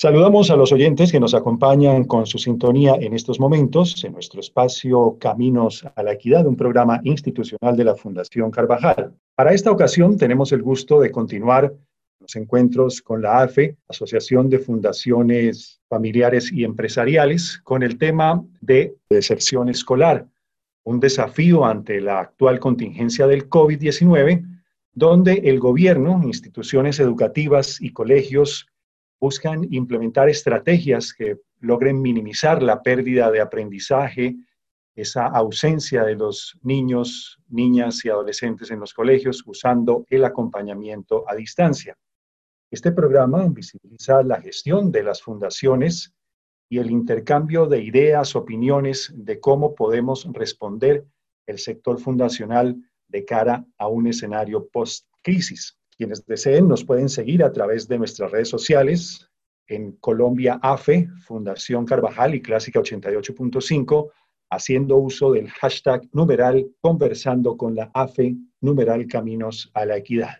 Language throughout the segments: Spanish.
Saludamos a los oyentes que nos acompañan con su sintonía en estos momentos en nuestro espacio Caminos a la Equidad, un programa institucional de la Fundación Carvajal. Para esta ocasión tenemos el gusto de continuar los encuentros con la AFE, Asociación de Fundaciones Familiares y Empresariales, con el tema de deserción escolar, un desafío ante la actual contingencia del COVID-19, donde el gobierno, instituciones educativas y colegios buscan implementar estrategias que logren minimizar la pérdida de aprendizaje, esa ausencia de los niños, niñas y adolescentes en los colegios usando el acompañamiento a distancia. Este programa visibiliza la gestión de las fundaciones y el intercambio de ideas, opiniones de cómo podemos responder el sector fundacional de cara a un escenario post-crisis. Quienes deseen nos pueden seguir a través de nuestras redes sociales en Colombia AFE, Fundación Carvajal y Clásica 88.5, haciendo uso del hashtag numeral conversando con la AFE, numeral Caminos a la Equidad.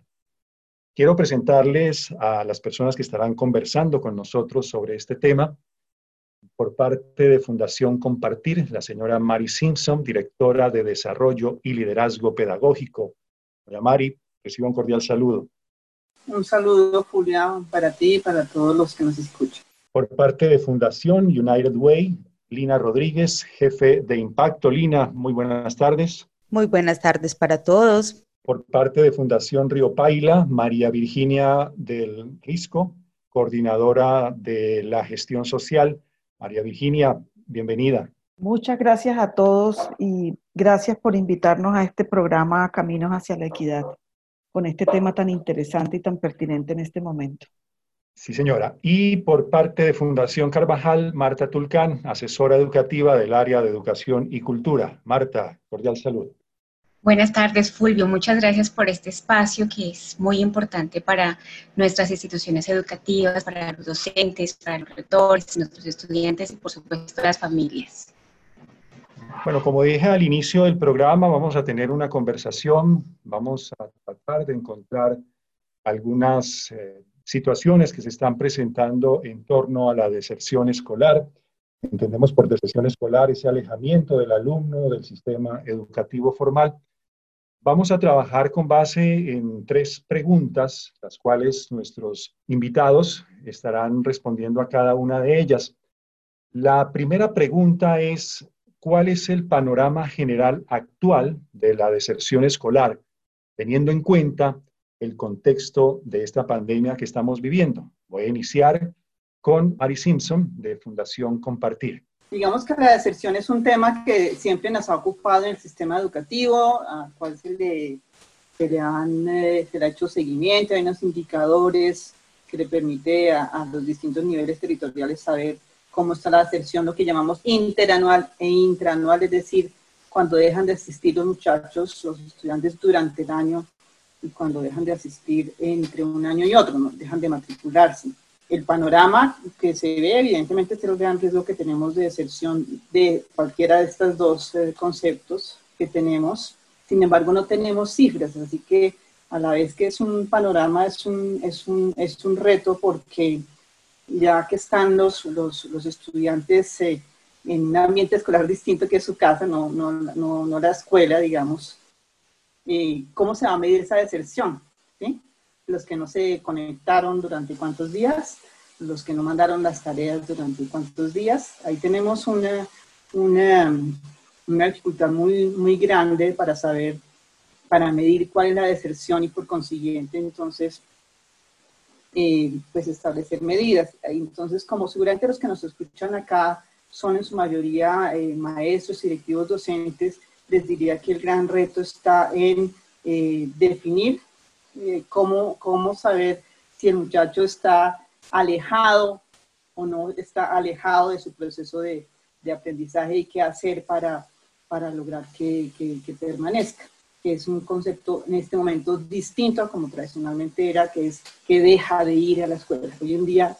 Quiero presentarles a las personas que estarán conversando con nosotros sobre este tema. Por parte de Fundación Compartir, la señora Mari Simpson, directora de Desarrollo y Liderazgo Pedagógico. Hola Mari, Recibo un cordial saludo. Un saludo, Julia, para ti y para todos los que nos escuchan. Por parte de Fundación United Way, Lina Rodríguez, jefe de Impacto. Lina, muy buenas tardes. Muy buenas tardes para todos. Por parte de Fundación Río Paila, María Virginia del Risco, coordinadora de la gestión social. María Virginia, bienvenida. Muchas gracias a todos y gracias por invitarnos a este programa Caminos hacia la Equidad con este tema tan interesante y tan pertinente en este momento. Sí, señora. Y por parte de Fundación Carvajal, Marta Tulcán, asesora educativa del área de educación y cultura. Marta, cordial saludo. Buenas tardes, Fulvio. Muchas gracias por este espacio que es muy importante para nuestras instituciones educativas, para los docentes, para los rectores, nuestros estudiantes y, por supuesto, las familias. Bueno, como dije al inicio del programa, vamos a tener una conversación, vamos a tratar de encontrar algunas eh, situaciones que se están presentando en torno a la deserción escolar. Entendemos por deserción escolar ese alejamiento del alumno del sistema educativo formal. Vamos a trabajar con base en tres preguntas, las cuales nuestros invitados estarán respondiendo a cada una de ellas. La primera pregunta es, cuál es el panorama general actual de la deserción escolar, teniendo en cuenta el contexto de esta pandemia que estamos viviendo. Voy a iniciar con Ari Simpson de Fundación Compartir. Digamos que la deserción es un tema que siempre nos ha ocupado en el sistema educativo, a cual se le, se han, eh, se le ha hecho seguimiento, hay unos indicadores que le permite a, a los distintos niveles territoriales saber cómo está la deserción, lo que llamamos interanual e intraanual, es decir, cuando dejan de asistir los muchachos, los estudiantes durante el año y cuando dejan de asistir entre un año y otro, ¿no? dejan de matricularse. El panorama que se ve, evidentemente, es el gran riesgo que tenemos de deserción de cualquiera de estos dos eh, conceptos que tenemos. Sin embargo, no tenemos cifras, así que a la vez que es un panorama, es un, es un, es un reto porque ya que están los, los, los estudiantes eh, en un ambiente escolar distinto que su casa, no, no, no, no la escuela, digamos, eh, ¿cómo se va a medir esa deserción? ¿sí? Los que no se conectaron durante cuántos días, los que no mandaron las tareas durante cuántos días. Ahí tenemos una, una, una dificultad muy, muy grande para saber, para medir cuál es la deserción y por consiguiente, entonces, eh, pues establecer medidas. Entonces, como seguramente los que nos escuchan acá son en su mayoría eh, maestros directivos docentes, les diría que el gran reto está en eh, definir cómo, cómo saber si el muchacho está alejado o no está alejado de su proceso de, aprendizaje y qué hacer para, para lograr que, que permanezca que es un concepto en este momento distinto a como tradicionalmente era, que es que deja de ir a la escuela. Hoy en día,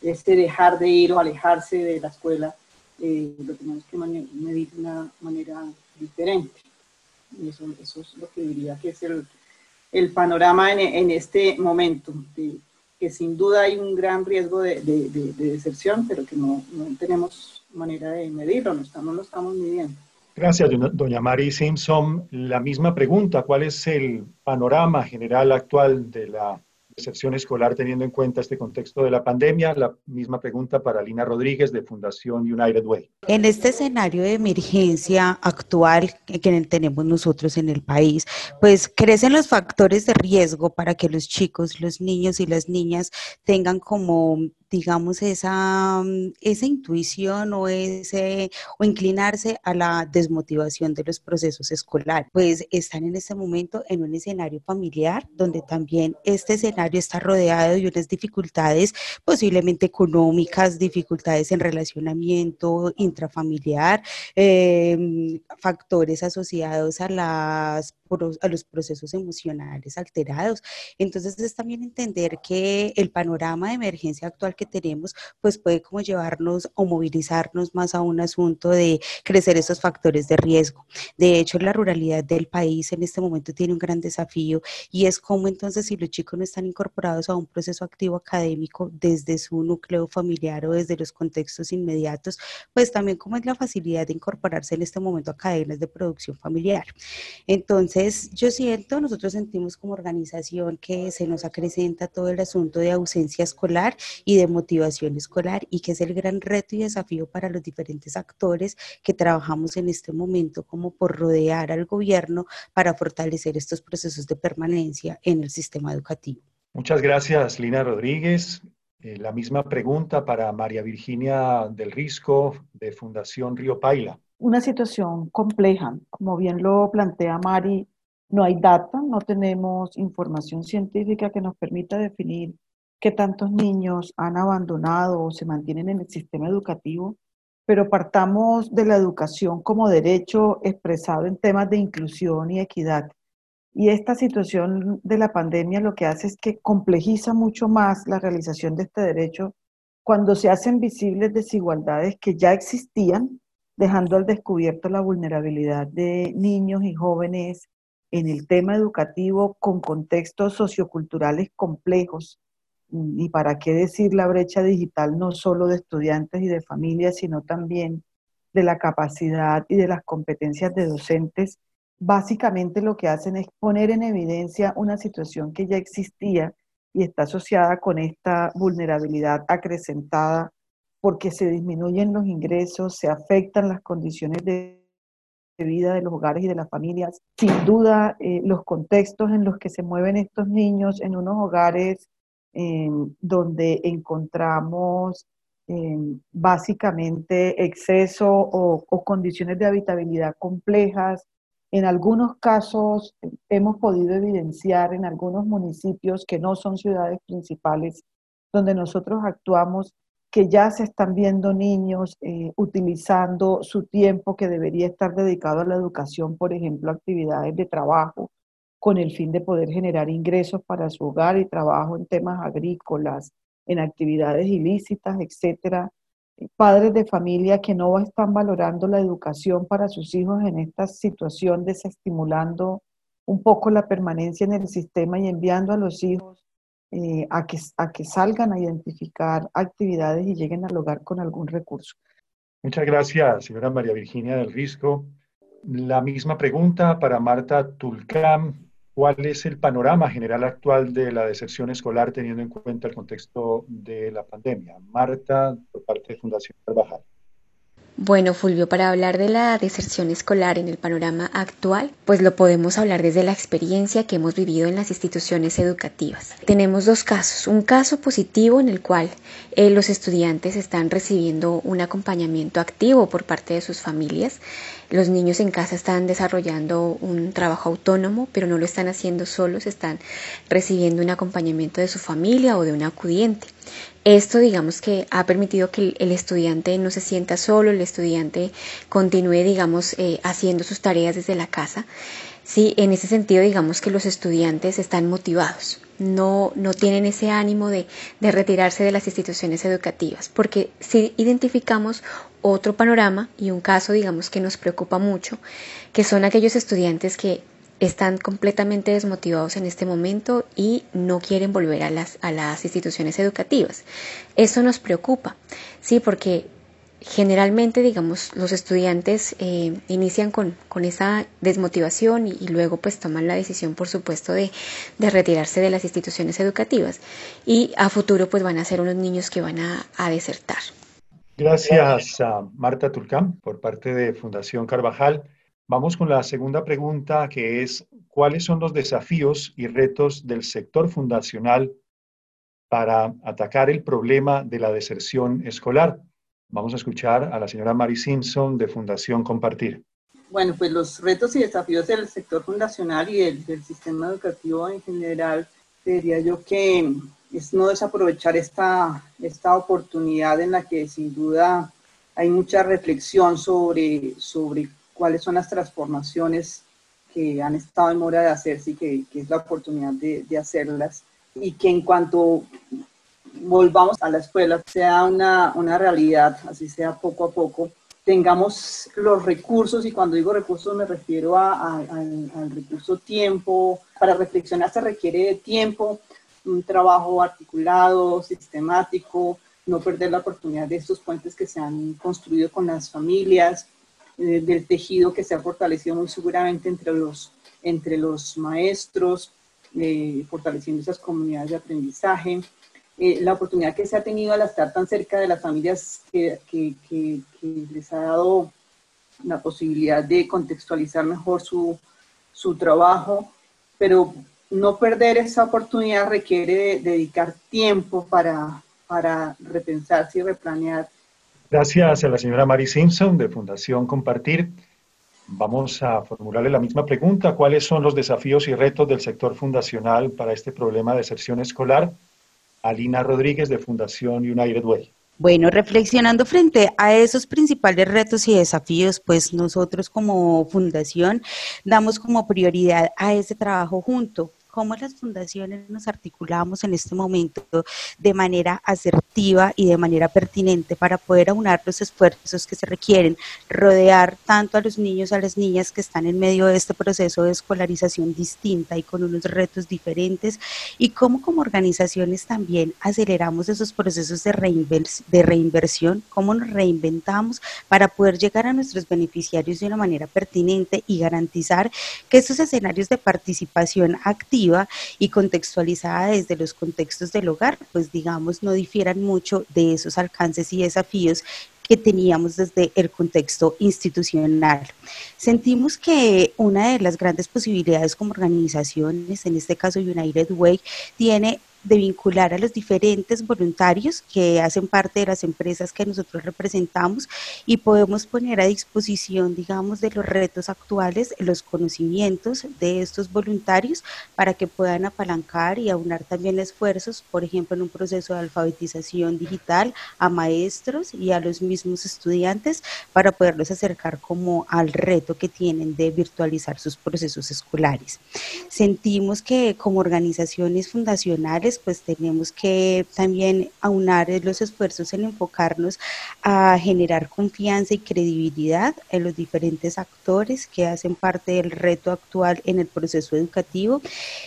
este dejar de ir o alejarse de la escuela eh, lo tenemos que medir de una manera diferente. Y eso, eso, es lo que diría que es el, el panorama en, en, este momento. De, que sin duda hay un gran riesgo de, deserción, pero que no, tenemos manera de medirlo, no, estamos, no estamos midiendo. Gracias, doña Mary Simpson. La misma pregunta, ¿cuál es el panorama general actual de la deserción escolar teniendo en cuenta este contexto de la pandemia? La misma pregunta para Lina Rodríguez de Fundación United Way. En este escenario de emergencia actual que tenemos nosotros en el país, pues crecen los factores de riesgo para que los chicos, los niños y las niñas tengan como digamos, esa, mm, esa intuición o, ese, o inclinarse a la desmotivación de los procesos escolares. Pues están en este momento en un escenario familiar donde también este escenario está rodeado de unas dificultades posiblemente económicas, dificultades en relacionamiento intrafamiliar, em, factores asociados a las a los procesos emocionales alterados. Entonces es también entender que el panorama de emergencia actual que tenemos, pues puede como llevarnos o movilizarnos más a un asunto de crecer esos factores de riesgo. De hecho, la ruralidad del país en este momento tiene un gran desafío y es como entonces si los chicos no están incorporados a un proceso activo académico desde su núcleo familiar o desde los contextos inmediatos, pues también como es la facilidad de incorporarse en este momento a cadenas de producción familiar. Entonces, yo siento, nosotros sentimos como organización que se nos acrecenta todo el asunto de ausencia escolar y de motivación escolar y que es el gran reto y desafío para los diferentes actores que trabajamos en este momento como por rodear al gobierno para fortalecer estos procesos de permanencia en el sistema educativo. Muchas gracias, Lina Rodríguez. Eh, la misma pregunta para María Virginia del Risco de Fundación Río Paila. Una situación compleja, como bien lo plantea Mari, no hay data, no tenemos información científica que nos permita definir qué tantos niños han abandonado o se mantienen en el sistema educativo, pero partamos de la educación como derecho expresado en temas de inclusión y equidad. Y esta situación de la pandemia lo que hace es que complejiza mucho más la realización de este derecho cuando se hacen visibles desigualdades que ya existían, dejando al descubierto la vulnerabilidad de niños y jóvenes en el tema educativo con contextos socioculturales complejos. Y para qué decir la brecha digital no solo de estudiantes y de familias, sino también de la capacidad y de las competencias de docentes, básicamente lo que hacen es poner en evidencia una situación que ya existía y está asociada con esta vulnerabilidad acrecentada porque se disminuyen los ingresos, se afectan las condiciones de vida de los hogares y de las familias. Sin duda, eh, los contextos en los que se mueven estos niños en unos hogares em, donde encontramos em, básicamente exceso o, condiciones de habitabilidad complejas. En algunos casos hemos podido evidenciar en algunos municipios que no son ciudades principales, donde nosotros actuamos que ya se están viendo niños eh, utilizando su tiempo que debería estar dedicado a la educación, por ejemplo, actividades de trabajo, con el fin de poder generar ingresos para su hogar y trabajo en temas agrícolas, en actividades ilícitas, etcétera. Padres de familia que no están valorando la educación para sus hijos en esta situación, desestimulando un poco la permanencia en el sistema y enviando a los hijos eh, a, que, a que salgan a identificar actividades y lleguen al hogar con algún recurso. Muchas gracias, señora María Virginia del Risco. La misma pregunta para Marta Tulcam. ¿Cuál es el panorama general actual de la deserción escolar teniendo en cuenta el contexto de la pandemia? Marta, por parte de Fundación Carvajal. Bueno, Fulvio, para hablar de la deserción escolar en el panorama actual, pues lo podemos hablar desde la experiencia que hemos vivido en las instituciones educativas. Tenemos dos casos. Un caso positivo en el cual eh, los estudiantes están recibiendo un acompañamiento activo por parte de sus familias. Los niños en casa están desarrollando un trabajo autónomo, pero no lo están haciendo solos, están recibiendo un acompañamiento de su familia o de un acudiente. Esto, digamos que ha permitido que el estudiante no se sienta solo, el estudiante continúe, digamos, eh, haciendo sus tareas desde la casa. Sí, en ese sentido, digamos que los estudiantes están motivados, no, no tienen ese ánimo de, de retirarse de las instituciones educativas, porque si identificamos otro panorama y un caso, digamos, que nos preocupa mucho, que son aquellos estudiantes que están completamente desmotivados en este momento y no quieren volver a las, a las instituciones educativas. Eso nos preocupa, ¿sí? Porque generalmente, digamos, los estudiantes eh, inician con, con, esa desmotivación y, luego pues toman la decisión, por supuesto, de, de, retirarse de las instituciones educativas y a futuro pues van a ser unos niños que van a, a desertar. Gracias a Marta Turcán por parte de Fundación Carvajal. Vamos con la segunda pregunta que es, ¿cuáles son los desafíos y retos del sector fundacional para atacar el problema de la deserción escolar? Vamos a escuchar a la señora Mary Simpson de Fundación Compartir. Bueno, pues los retos y desafíos del sector fundacional y del, sistema educativo en general, diría yo que es no desaprovechar esta, esta oportunidad en la que sin duda hay mucha reflexión sobre, sobre cuáles son las transformaciones que han estado en mora de hacerse y que, que es la oportunidad de, de, hacerlas. Y que en cuanto volvamos a la escuela, sea una, una realidad, así sea poco a poco, tengamos los recursos, y cuando digo recursos me refiero a, al recurso tiempo, para reflexionar se requiere de tiempo, un trabajo articulado, sistemático, no perder la oportunidad de estos puentes que se han construido con las familias, eh, del tejido que se ha fortalecido muy seguramente entre los, entre los maestros, eh, fortaleciendo esas comunidades de aprendizaje, eh, la oportunidad que se ha tenido al estar tan cerca de las familias que, que, que, les ha dado la posibilidad de contextualizar mejor su, su trabajo, pero no perder esa oportunidad requiere dedicar tiempo para, para repensarse y replanear. Gracias a la señora Mary Simpson de Fundación Compartir. Vamos a formularle la misma pregunta. ¿Cuáles son los desafíos y retos del sector fundacional para este problema de deserción escolar? Alina Rodríguez de Fundación United Way. Bueno, reflexionando frente a esos principales retos y desafíos, pues nosotros como fundación damos como prioridad a ese trabajo junto cómo las fundaciones nos articulamos en este momento de manera asertiva y de manera pertinente para poder aunar los esfuerzos que se requieren, rodear tanto a los niños, a las niñas que están en medio de este proceso de escolarización distinta y con unos retos diferentes, y cómo como organizaciones también aceleramos esos procesos de, de reinversión, cómo nos reinventamos para poder llegar a nuestros beneficiarios de una manera pertinente y garantizar que estos escenarios de participación activa y contextualizada desde los contextos del hogar, pues digamos no difieran mucho de esos alcances y desafíos que teníamos desde el contexto institucional. Sentimos que una de las grandes posibilidades como organizaciones, en este caso United Way, tiene de vincular a los diferentes voluntarios que hacen parte de las empresas que nosotros representamos y podemos poner a disposición, digamos, de los retos actuales, los conocimientos de estos voluntarios para que puedan apalancar y aunar también esfuerzos, por ejemplo, en un proceso de alfabetización digital a maestros y a los mismos estudiantes para poderlos acercar como al reto que tienen de virtualizar sus procesos escolares. Sentimos que como organizaciones fundacionales, pues tenemos que también aunar los esfuerzos en enfocarnos a generar confianza y credibilidad en los diferentes actores que hacen parte del reto actual en el proceso educativo,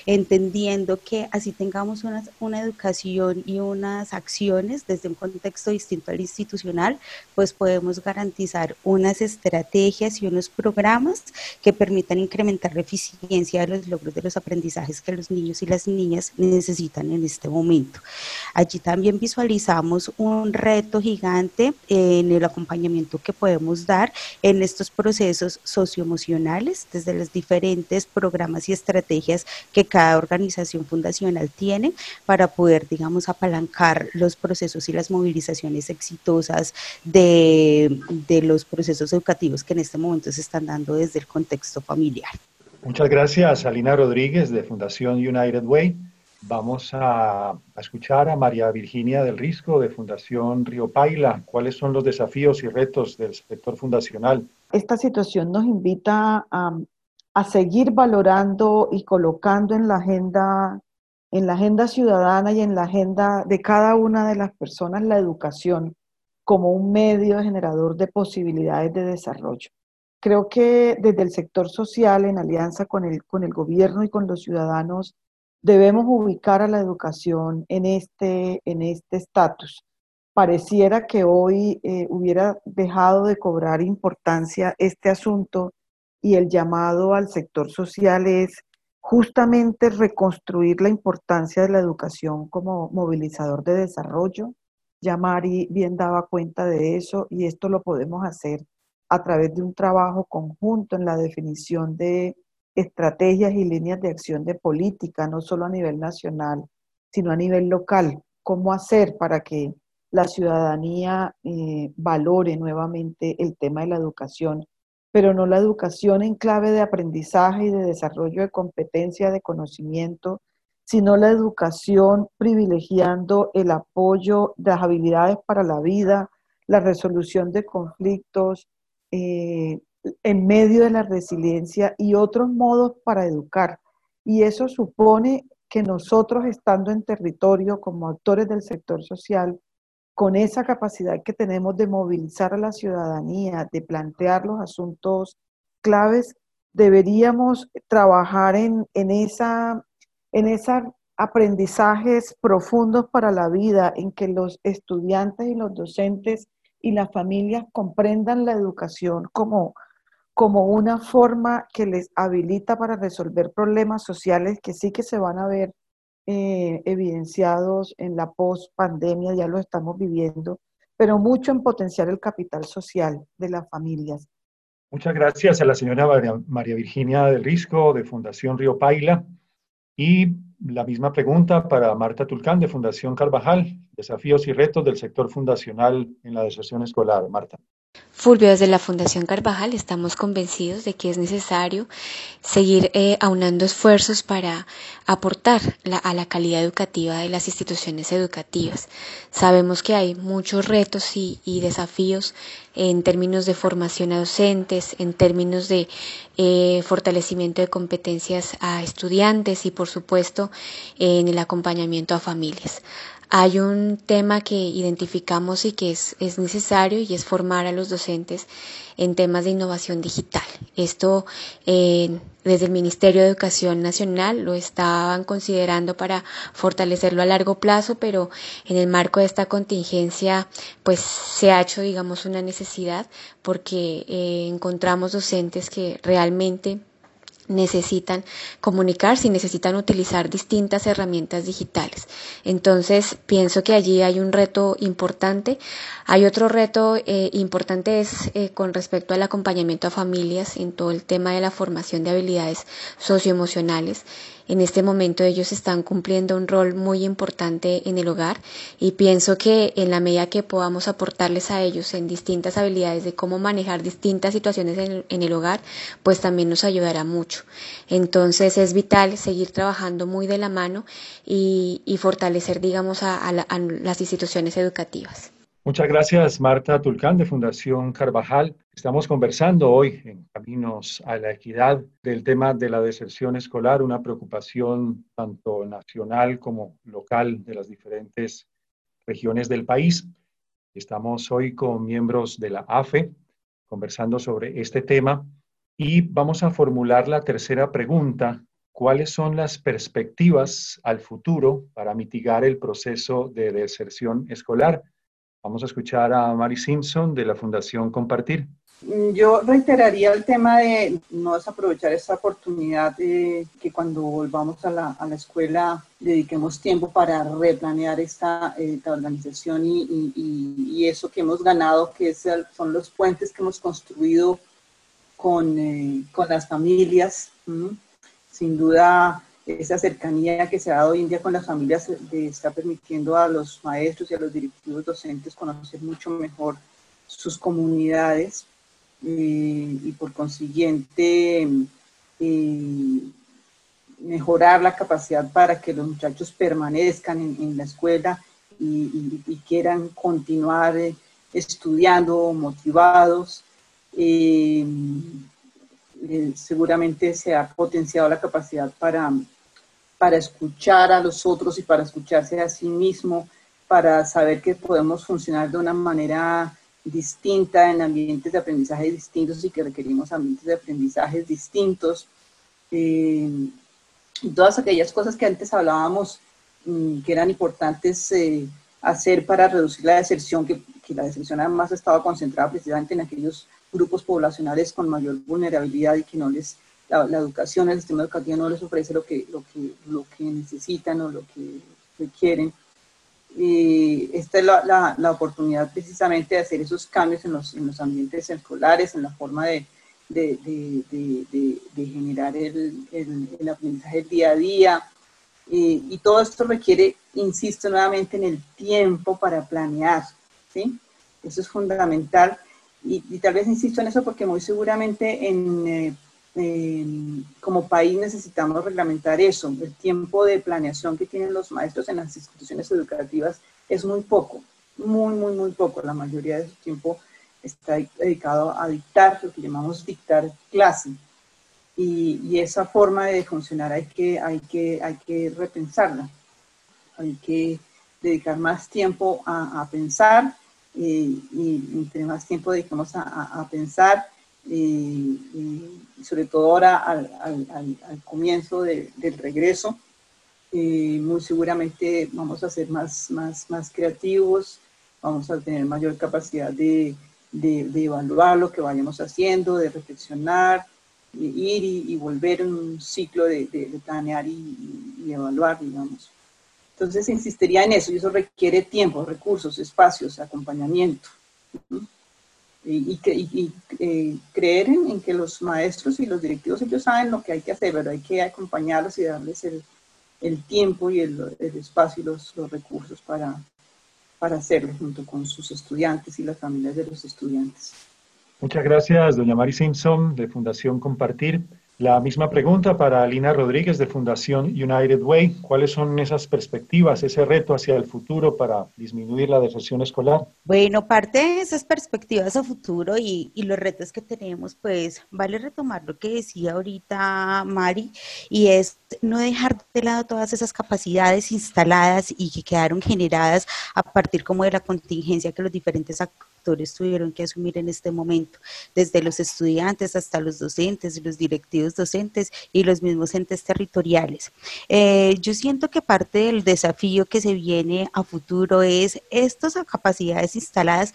entendiendo que así tengamos una, una educación y unas acciones desde un contexto distinto al institucional, pues podemos garantizar unas estrategias y unos programas que permitan incrementar la eficiencia de los logros de los aprendizajes que los niños y las niñas necesitan en este momento. Allí también visualizamos un reto gigante en el acompañamiento que podemos dar en estos procesos socioemocionales desde los diferentes programas y estrategias que cada organización fundacional tiene para poder, digamos, apalancar los procesos y las movilizaciones exitosas de, los procesos educativos que en este momento se están dando desde el contexto familiar. Muchas gracias, Alina Rodríguez de Fundación United Way. Vamos a, escuchar a María Virginia del Risco de Fundación Río Paila. ¿Cuáles son los desafíos y retos del sector fundacional? Esta situación nos invita a, a seguir valorando y colocando en la agenda en la agenda ciudadana y en la agenda de cada una de las personas la educación como un medio generador de posibilidades de desarrollo. creo que desde el sector social, en alianza con el, con el gobierno y con los ciudadanos, debemos ubicar a la educación en este en este estatus. Pareciera que hoy eh, hubiera dejado de cobrar importancia este asunto y el llamado al sector social es justamente reconstruir la importancia de la educación como movilizador de desarrollo. Ya Mari bien daba cuenta de eso y esto lo podemos hacer a través de un trabajo conjunto en la definición de estrategias y líneas de acción de política, no solo a nivel nacional, sino a nivel local. ¿Cómo hacer para que la ciudadanía eh, valore nuevamente el tema de la educación pero no la educación en clave de aprendizaje y de desarrollo de competencia, de conocimiento, sino la educación privilegiando el apoyo de las habilidades para la vida, la resolución de conflictos, eh, en medio de la resiliencia y otros modos para educar. Y eso supone que nosotros, estando en territorio como actores del sector social, con esa capacidad que tenemos de movilizar a la ciudadanía, de plantear los asuntos claves, deberíamos trabajar en, en esa en esos aprendizajes profundos para la vida, en que los estudiantes y los docentes y las familias comprendan la educación como, como una forma que les habilita para resolver problemas sociales que sí que se van a ver eh, evidenciados en la post-pandemia, ya lo estamos viviendo, pero mucho en potenciar el capital social de las familias. Muchas gracias a la señora María Virginia del Risco de Fundación Río Paila. Y la misma pregunta para Marta Tulcán de Fundación Carvajal, desafíos y retos del sector fundacional en la deserción escolar. Marta. Fulvio, desde la Fundación Carvajal estamos convencidos de que es necesario seguir eh, aunando esfuerzos para aportar a la calidad educativa de las instituciones educativas. Sabemos que hay muchos retos y, desafíos en términos de formación a docentes, en términos de eh, fortalecimiento de competencias a estudiantes y, por supuesto, en el acompañamiento a familias. Hay un tema que identificamos y que es, necesario y es formar a los docentes en temas de innovación digital. Esto eh, desde el Ministerio de Educación Nacional lo estaban considerando para fortalecerlo a largo plazo, pero en el marco de esta contingencia pues se ha hecho digamos una necesidad porque eh, encontramos docentes que realmente necesitan comunicarse y necesitan utilizar distintas herramientas digitales. Entonces, pienso que allí hay un reto importante. Hay otro reto eh, importante es eh, con respecto al acompañamiento a familias en todo el tema de la formación de habilidades socioemocionales. En este momento ellos están cumpliendo un rol muy importante en el hogar y pienso que en la medida que podamos aportarles a ellos en distintas habilidades de cómo manejar distintas situaciones en el, hogar, pues también nos ayudará mucho. Entonces es vital seguir trabajando muy de la mano y, fortalecer, digamos, a las instituciones educativas. Muchas gracias, Marta Tulcán, de Fundación Carvajal. Estamos conversando hoy en Caminos a la Equidad del tema de la deserción escolar, una preocupación tanto nacional como local de las diferentes regiones del país. Estamos hoy con miembros de la AFE conversando sobre este tema y vamos a formular la tercera pregunta. ¿Cuáles son las perspectivas al futuro para mitigar el proceso de deserción escolar? Vamos a escuchar a Mary Simpson de la Fundación Compartir. Mm, yo reiteraría el tema de no desaprovechar esta oportunidad de que cuando volvamos a la, a la escuela dediquemos tiempo para replanear esta, organización y, y, eso que hemos ganado, que es son los puentes que hemos construido con, eh, con las familias. Sin duda, esa cercanía que se ha dado hoy en día con las familias está permitiendo a los maestros y a los directivos docentes conocer mucho mejor sus comunidades eh, y por consiguiente eh, mejorar la capacidad para que los muchachos permanezcan en, la escuela y, quieran continuar eh, estudiando, motivados. seguramente se ha potenciado la capacidad para para escuchar a los otros y para escucharse a sí mismo, para saber que podemos funcionar de una manera distinta, en ambientes de aprendizaje distintos y que requerimos ambientes de aprendizaje distintos. Eh, todas aquellas cosas que antes hablábamos mm, que eran importantes eh, hacer para reducir la deserción, que, que, la deserción además estaba concentrada precisamente en aquellos grupos poblacionales con mayor vulnerabilidad y que no les, la, educación, el sistema educativo no les ofrece lo que, lo que, lo que necesitan o lo que requieren. Y esta es la, la, oportunidad precisamente de hacer esos cambios en los, en los ambientes escolares, en la forma de, de, de, de generar el, el, el, aprendizaje día a día. Y, y, todo esto requiere, insisto nuevamente, en el tiempo para planear. ¿sí? Eso es fundamental. Y, y tal vez insisto en eso porque muy seguramente en, eh, como país necesitamos reglamentar eso. El tiempo de planeación que tienen los maestros en las instituciones educativas es muy poco, muy, muy, muy poco. La mayoría de su tiempo está dedicado a dictar, lo que llamamos dictar clase. Y, y, esa forma de funcionar hay que, hay, que, hay que repensarla. Hay que dedicar más tiempo a, a pensar y, y, entre más tiempo dedicamos a, a pensar, y, sobre todo ahora al, al, al comienzo de, del regreso, muy seguramente vamos a ser más, más, más creativos, vamos a tener mayor capacidad de, de, de evaluar lo que vayamos haciendo, de reflexionar, de ir y, y, volver en un ciclo de, de planear y, y, evaluar, digamos. Entonces insistiría en eso, y eso requiere tiempo, recursos, espacios, acompañamiento. Y, y, y eh, creer en, en, que los maestros y los directivos ellos saben lo que hay que hacer, pero hay que acompañarlos y darles el, el tiempo y el, el, espacio y los, los recursos para, para hacerlo junto con sus estudiantes y las familias de los estudiantes. Muchas gracias, doña Mari Simpson, de Fundación Compartir. La misma pregunta para Lina Rodríguez de Fundación United Way. ¿Cuáles son esas perspectivas, ese reto hacia el futuro para disminuir la deserción escolar? Bueno, parte de esas perspectivas a futuro y, y, los retos que tenemos, pues vale retomar lo que decía ahorita Mari, y es no dejar de lado todas esas capacidades instaladas y que quedaron generadas a partir como de la contingencia que los diferentes actores tuvieron que asumir en este momento, desde los estudiantes hasta los docentes, los directivos docentes y los mismos entes territoriales. Eh, yo siento que parte del desafío que se viene a futuro es estas capacidades instaladas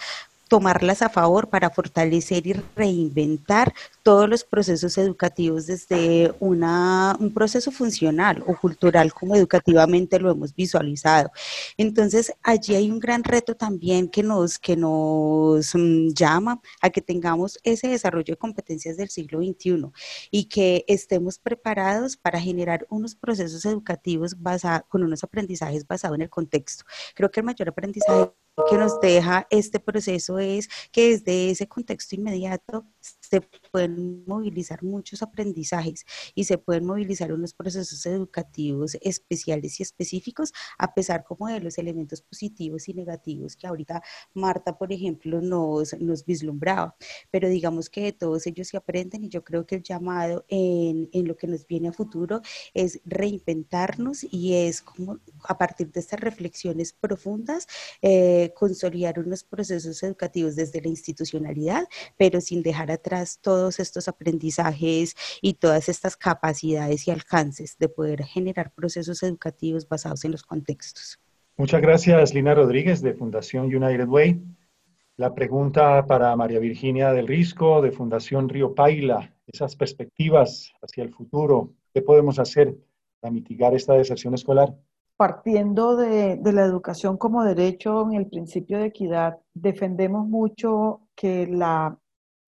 tomarlas a favor para fortalecer y reinventar todos los procesos educativos desde una, un proceso funcional o cultural como educativamente lo hemos visualizado. Entonces, allí hay un gran reto también que nos, que nos um, llama a que tengamos ese desarrollo de competencias del siglo XXI y que estemos preparados para generar unos procesos educativos basados, con unos aprendizajes basados en el contexto. Creo que el mayor aprendizaje que nos deja este proceso es que desde ese contexto inmediato se pueden movilizar muchos aprendizajes y se pueden movilizar unos procesos educativos especiales y específicos a pesar como de los elementos positivos y negativos que ahorita Marta, por ejemplo, nos, nos vislumbraba. Pero digamos que de todos ellos se aprenden y yo creo que el llamado en, en lo que nos viene a futuro es reinventarnos y es como a partir de estas reflexiones profundas eh, consolidar unos procesos educativos desde la institucionalidad, pero sin dejar atrás todos estos aprendizajes y todas estas capacidades y alcances de poder generar procesos educativos basados en los contextos. Muchas gracias, Lina Rodríguez, de Fundación United Way. La pregunta para María Virginia del Risco, de Fundación Río Paila, esas perspectivas hacia el futuro, ¿qué podemos hacer para mitigar esta deserción escolar? Partiendo de, de la educación como derecho en el principio de equidad, defendemos mucho que la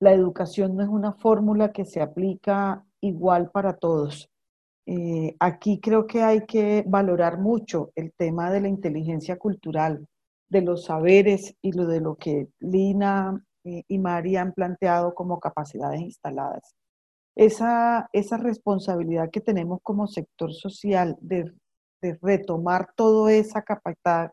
la educación no es una fórmula que se aplica igual para todos. Eh, aquí creo que hay que valorar mucho el tema de la inteligencia cultural, de los saberes y lo de lo que Lina eh, y María han planteado como capacidades instaladas. Esa, esa responsabilidad que tenemos como sector social de, de retomar toda esa capacidad,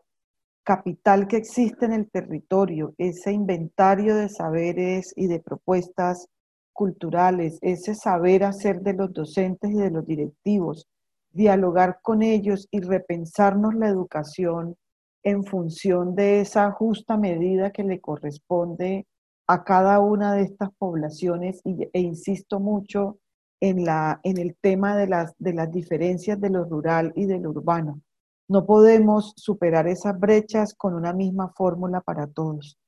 capital que existe en el territorio, ese inventario de saberes y de propuestas culturales, ese saber hacer de los docentes y de los directivos, dialogar con ellos y repensarnos la educación en función de esa justa medida que le corresponde a cada una de estas poblaciones e insisto mucho en, la, en el tema de las, de las diferencias de lo rural y de lo urbano. No podemos superar esas brechas con una misma fórmula para todos.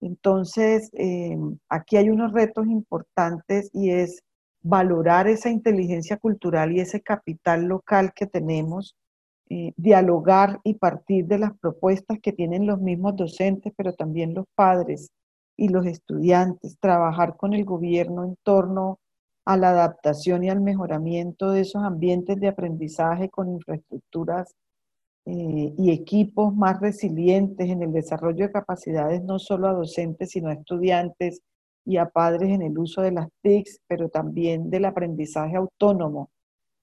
Entonces, eh, aquí hay unos retos importantes y es valorar esa inteligencia cultural y ese capital local que tenemos, eh, dialogar y partir de las propuestas que tienen los mismos docentes, pero también los padres y los estudiantes, trabajar con el gobierno en torno a la adaptación y al mejoramiento de esos ambientes de aprendizaje con infraestructuras eh, y equipos más resilientes en el desarrollo de capacidades no solo a docentes, sino a estudiantes y a padres en el uso de las TICs, pero también del aprendizaje autónomo.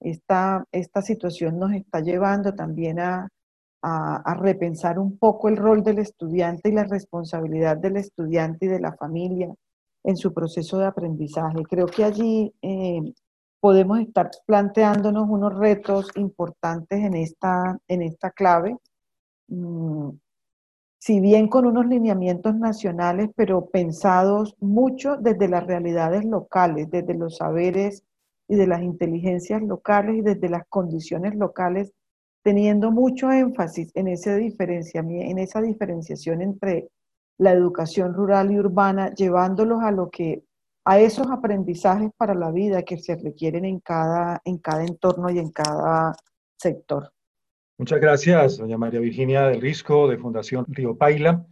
Esta, esta situación nos está llevando también a, a, repensar un poco el rol del estudiante y la responsabilidad del estudiante y de la familia en su proceso de aprendizaje. Creo que allí eh, podemos estar planteándonos unos retos importantes en esta, en esta clave, mm, si bien con unos lineamientos nacionales, pero pensados mucho desde las realidades locales, desde los saberes y de las inteligencias locales y desde las condiciones locales teniendo mucho énfasis en, ese en esa diferenciación entre la educación rural y urbana, llevándolos a lo que a esos aprendizajes para la vida que se requieren en cada, en cada entorno y en cada sector. Muchas gracias, doña María Virginia del Risco, de Fundación Río Paila.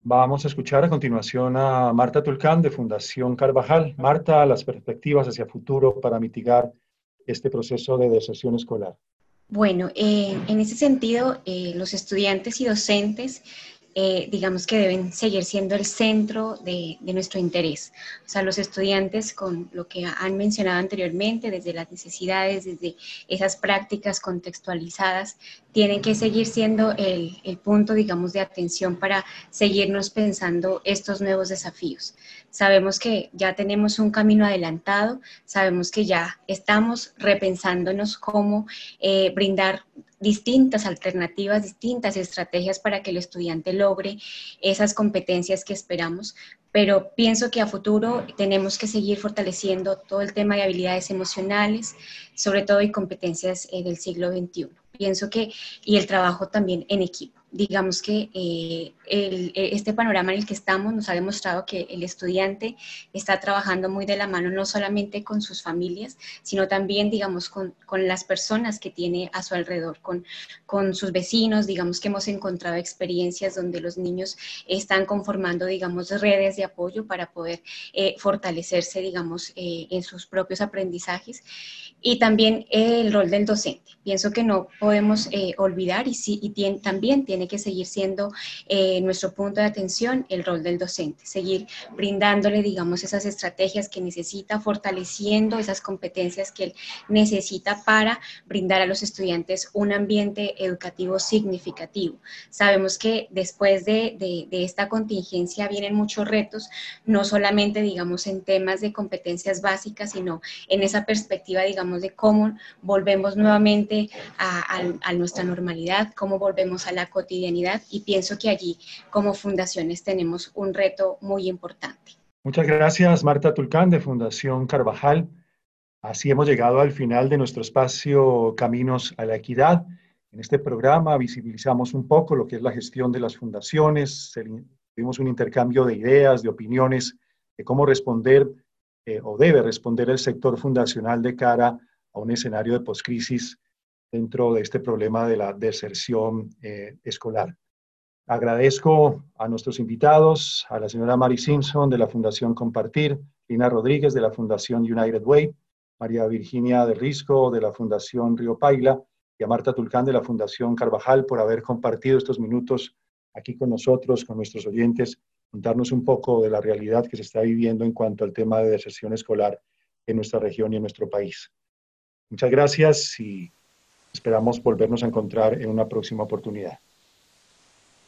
Vamos a escuchar a continuación a Marta Tulcán, de Fundación Carvajal. Marta, las perspectivas hacia futuro para mitigar este proceso de deserción escolar. Bueno, eh, en ese sentido, eh, los estudiantes y docentes eh, digamos que deben seguir siendo el centro de, nuestro interés. O sea, los estudiantes con lo que han mencionado anteriormente, desde las necesidades, desde esas prácticas contextualizadas, tienen que seguir siendo el, el punto, digamos, de atención para seguirnos pensando estos nuevos desafíos. Sabemos que ya tenemos un camino adelantado, sabemos que ya estamos repensándonos cómo eh, brindar distintas alternativas, distintas estrategias para que el estudiante logre esas competencias que esperamos, pero pienso que a futuro tenemos que seguir fortaleciendo todo el tema de habilidades emocionales, sobre todo y competencias eh, del siglo XXI. Pienso que, y el trabajo también en equipo digamos que eh, el, e, este panorama en el que estamos nos ha demostrado que el estudiante está trabajando muy de la mano no solamente con sus familias, sino también, digamos, con, con las personas que tiene a su alrededor, con, con, sus vecinos, digamos que hemos encontrado experiencias donde los niños están conformando, digamos, redes de apoyo para poder eh, fortalecerse, digamos, eh, en sus propios aprendizajes. Y también el rol del docente. Pienso que no podemos olvidar y, sí, y también tiene tiene que seguir siendo eh, nuestro punto de atención el rol del docente, seguir brindándole, digamos, esas estrategias que necesita, fortaleciendo esas competencias que él necesita para brindar a los estudiantes un ambiente educativo significativo. Sabemos que después de, de, de esta contingencia vienen muchos retos, no solamente, digamos, en temas de competencias básicas, sino en esa perspectiva, digamos, de cómo volvemos nuevamente a, a, a nuestra normalidad, cómo volvemos a la cotidianidad y pienso que allí como fundaciones tenemos un reto muy importante. Muchas gracias Marta Tulcán de Fundación Carvajal. Así hemos llegado al final de nuestro espacio Caminos a la Equidad. En este programa visibilizamos un poco lo que es la gestión de las fundaciones, tuvimos un intercambio de ideas, de opiniones, de cómo responder eh, o debe responder el sector fundacional de cara a un escenario de poscrisis dentro de este problema de la deserción eh, escolar. Agradezco a nuestros invitados, a la señora Mary Simpson de la Fundación Compartir, Lina Rodríguez de la Fundación United Way, María Virginia de Risco de la Fundación Río Paila y a Marta Tulcán de la Fundación Carvajal por haber compartido estos minutos aquí con nosotros, con nuestros oyentes, contarnos un poco de la realidad que se está viviendo en cuanto al tema de deserción escolar en nuestra región y en nuestro país. Muchas gracias y Esperamos volvernos a encontrar en una próxima oportunidad.